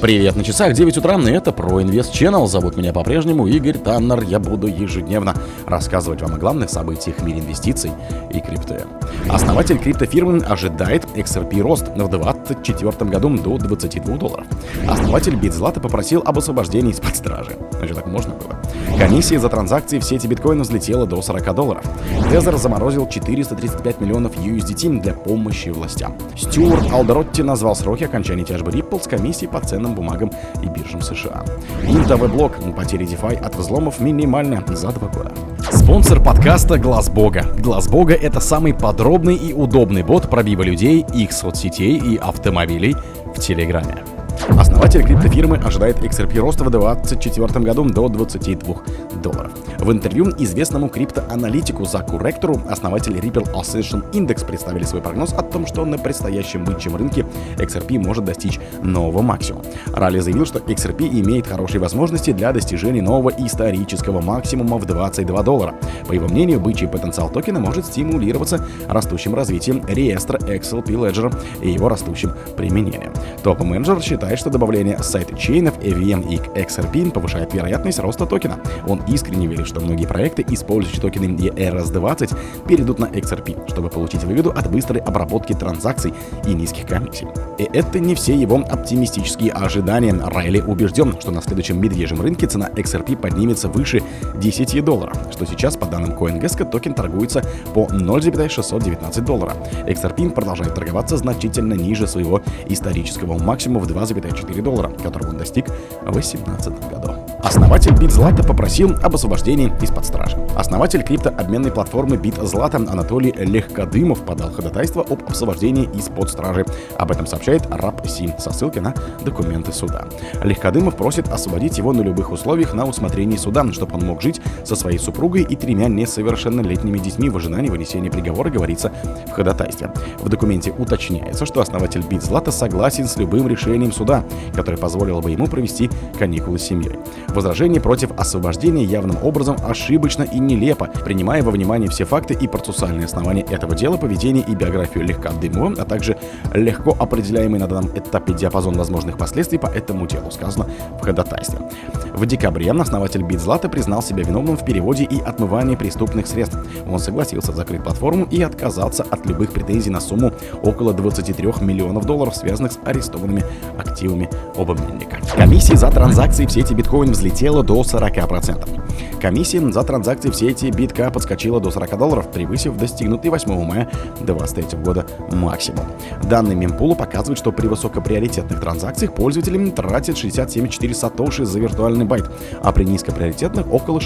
Привет на часах 9 утра, и это про Инвест Channel. Зовут меня по-прежнему Игорь Таннер. Я буду ежедневно рассказывать вам о главных событиях в мире инвестиций и крипты. Основатель криптофирмы ожидает XRP рост в 2024 году до 22 долларов. Основатель BitZlata попросил об освобождении из-под стражи. Значит, так можно было? Комиссия за транзакции в сети биткоина взлетела до 40 долларов. Тезер заморозил 435 миллионов USDT для помощи властям. Стюарт Алдеротти назвал сроки окончания тяжбы Ripple с комиссией по ценным бумагам и биржам США. Интовый блок потери DeFi от взломов минимальны за два года. Спонсор подкаста Глаз Бога. Глаз Бога это самый подробный и удобный бот пробива людей, их соцсетей и автомобилей в Телеграме. Основатель криптофирмы ожидает XRP роста в 2024 году до 22 долларов. В интервью известному криптоаналитику Заку Ректору основатель Ripple Ascension Index представили свой прогноз о том, что на предстоящем бычьем рынке XRP может достичь нового максимума. Ралли заявил, что XRP имеет хорошие возможности для достижения нового исторического максимума в 22 доллара. По его мнению, бычий потенциал токена может стимулироваться растущим развитием реестра XLP Ledger и его растущим применением. Топ-менеджер считает, что добавление сайт-чейнов EVM и XRP повышает вероятность роста токена. Он искренне верит, что многие проекты, использующие токены ERS-20, перейдут на XRP, чтобы получить выгоду от быстрой обработки транзакций и низких комиссий. И это не все его оптимистические ожидания. Райли убежден, что на следующем медвежьем рынке цена XRP поднимется выше 10 долларов, что сейчас, по данным CoinGesk, токен торгуется по 0,619 доллара. XRP продолжает торговаться значительно ниже своего исторического максимума в 2,4 доллара, которого он достиг в 2018 году. Основатель BitZlata попросил об освобождении из-под стражи. Основатель криптообменной платформы BitZlata Анатолий Легкодымов подал ходатайство об освобождении из-под стражи. Об этом сообщает РАП-СИН со ссылкой на документы суда. Легкодымов просит освободить его на любых условиях на усмотрении суда, чтобы он мог жить со своей супругой и тремя несовершеннолетними детьми в ожидании вынесения приговора, говорится в ходатайстве. В документе уточняется, что основатель BitZlata согласен с любым решением суда, которое позволило бы ему провести каникулы с семьей. Возражение против освобождения явным образом ошибочно и нелепо, принимая во внимание все факты и процессуальные основания этого дела, поведение и биографию легко Дымова, а также легко определяемый на данном этапе диапазон возможных последствий по этому делу, сказано в ходатайстве. В декабре основатель Битзлата признал себя виновным в переводе и отмывании преступных средств. Он согласился закрыть платформу и отказаться от любых претензий на сумму около 23 миллионов долларов, связанных с арестованными активами обменника. Комиссии за транзакции в сети биткоин взлетела до 40%. Комиссия за транзакции в сети битка подскочила до 40 долларов, превысив достигнутый 8 мая 2023 года максимум. Данные мемпула показывают, что при высокоприоритетных транзакциях пользователи тратят 67,4 сатоши за виртуальный байт, а при низкоприоритетных около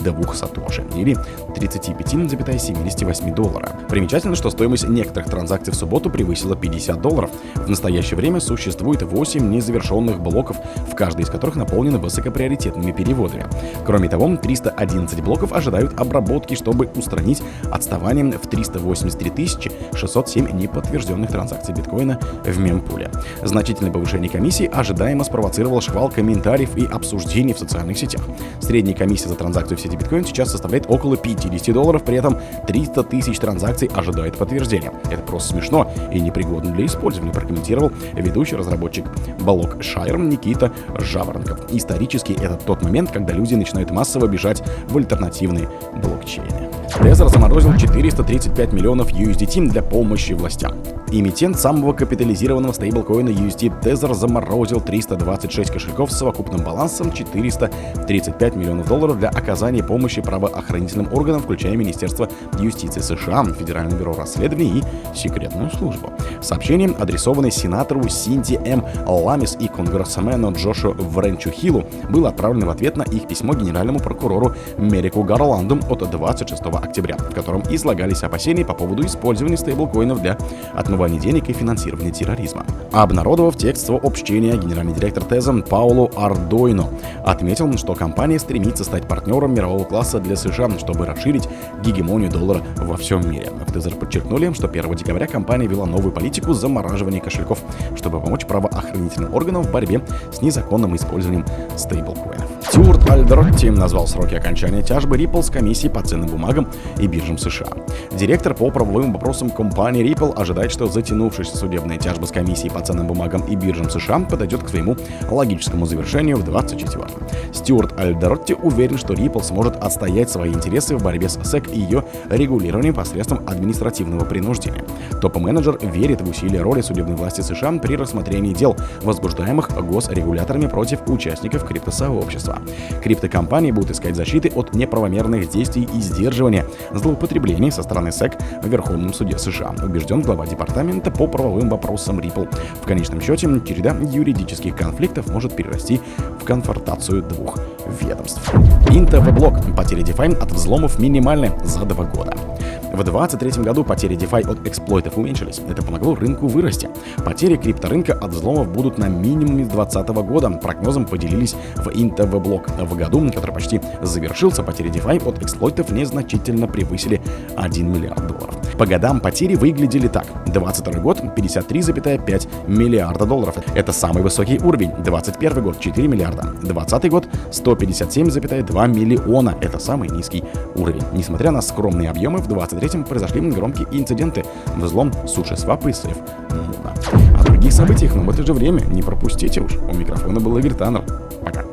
602 сатоши или 35,78 доллара. Примечательно, что стоимость некоторых транзакций в субботу превысила 50 долларов. В настоящее время существует 8 незавершенных блоков, в каждой из которых наполнены высокоприоритетными переводами. Кроме того, 311 блоков ожидают обработки, чтобы устранить отставание в 383 607 неподтвержденных транзакций биткоина в мемпуле. Значительное повышение комиссии ожидаемо спровоцировало шквал комментариев и обсуждений в социальных сетях. Средняя комиссия за транзакцию в сети биткоин сейчас составляет около 50 долларов, при этом 300 тысяч транзакций ожидают подтверждения. Это просто смешно и непригодно для использования, прокомментировал ведущий разработчик Балок Шайр Никита Жаворонков. Исторически это тот момент, когда люди начинают массово бежать в альтернативные блокчейны. Тезер заморозил 435 миллионов USDT для помощи властям. Эмитент самого капитализированного стейблкоина USD Tether заморозил 326 кошельков с совокупным балансом 435 миллионов долларов для оказания помощи правоохранительным органам, включая Министерство юстиции США, Федеральное бюро расследований и секретную службу. Сообщение, адресованное сенатору Синди М. Ламис и конгрессмену Джошу Вренчу Хиллу, было отправлено в ответ на их письмо генеральному прокурору Мерику Гарланду от 26 октября, в котором излагались опасения по поводу использования стейблкоинов для отмывания отмывания денег и финансирования терроризма. Обнародовав текст сообщения, генеральный директор Теза Паулу Ардойно отметил, что компания стремится стать партнером мирового класса для США, чтобы расширить гегемонию доллара во всем мире. В Тезер подчеркнули, что 1 декабря компания вела новую политику замораживания кошельков, чтобы помочь правоохранительным органам в борьбе с незаконным использованием стейблкоинов. Стюарт Альдеротти назвал сроки окончания тяжбы Ripple с комиссией по ценным бумагам и биржам США. Директор по правовым вопросам компании Ripple ожидает, что затянувшаяся судебная тяжба с комиссией по ценным бумагам и биржам США подойдет к своему логическому завершению в 24 Стюарт Альдеротти уверен, что Ripple сможет отстоять свои интересы в борьбе с SEC и ее регулированием посредством административного принуждения. Топ-менеджер верит в усилия роли судебной власти США при рассмотрении дел, возбуждаемых госрегуляторами против участников криптосообщества. Криптокомпании будут искать защиты от неправомерных действий и сдерживания злоупотреблений со стороны SEC в Верховном суде США, убежден глава департамента по правовым вопросам Ripple. В конечном счете, череда юридических конфликтов может перерасти в конфронтацию двух ведомств. Инта-блок. Потери DeFi от взломов минимальны за два года. В 2023 году потери DeFi от эксплойтов уменьшились. Это помогло рынку вырасти. Потери крипторынка от взломов будут на минимуме 2020 года. Прогнозом поделились в InTV блок. В году, который почти завершился, потери DeFi от эксплойтов незначительно превысили 1 миллиард долларов. По годам потери выглядели так. 22 год 53,5 миллиарда долларов. Это самый высокий уровень. 21 год 4 миллиарда. 20 год 157,2 миллиона. Это самый низкий уровень. Несмотря на скромные объемы, в 23-м произошли громкие инциденты. Взлом суши свапы и сейф. О других событиях, но в это же время не пропустите уж. У микрофона был Игорь Таннер. Пока.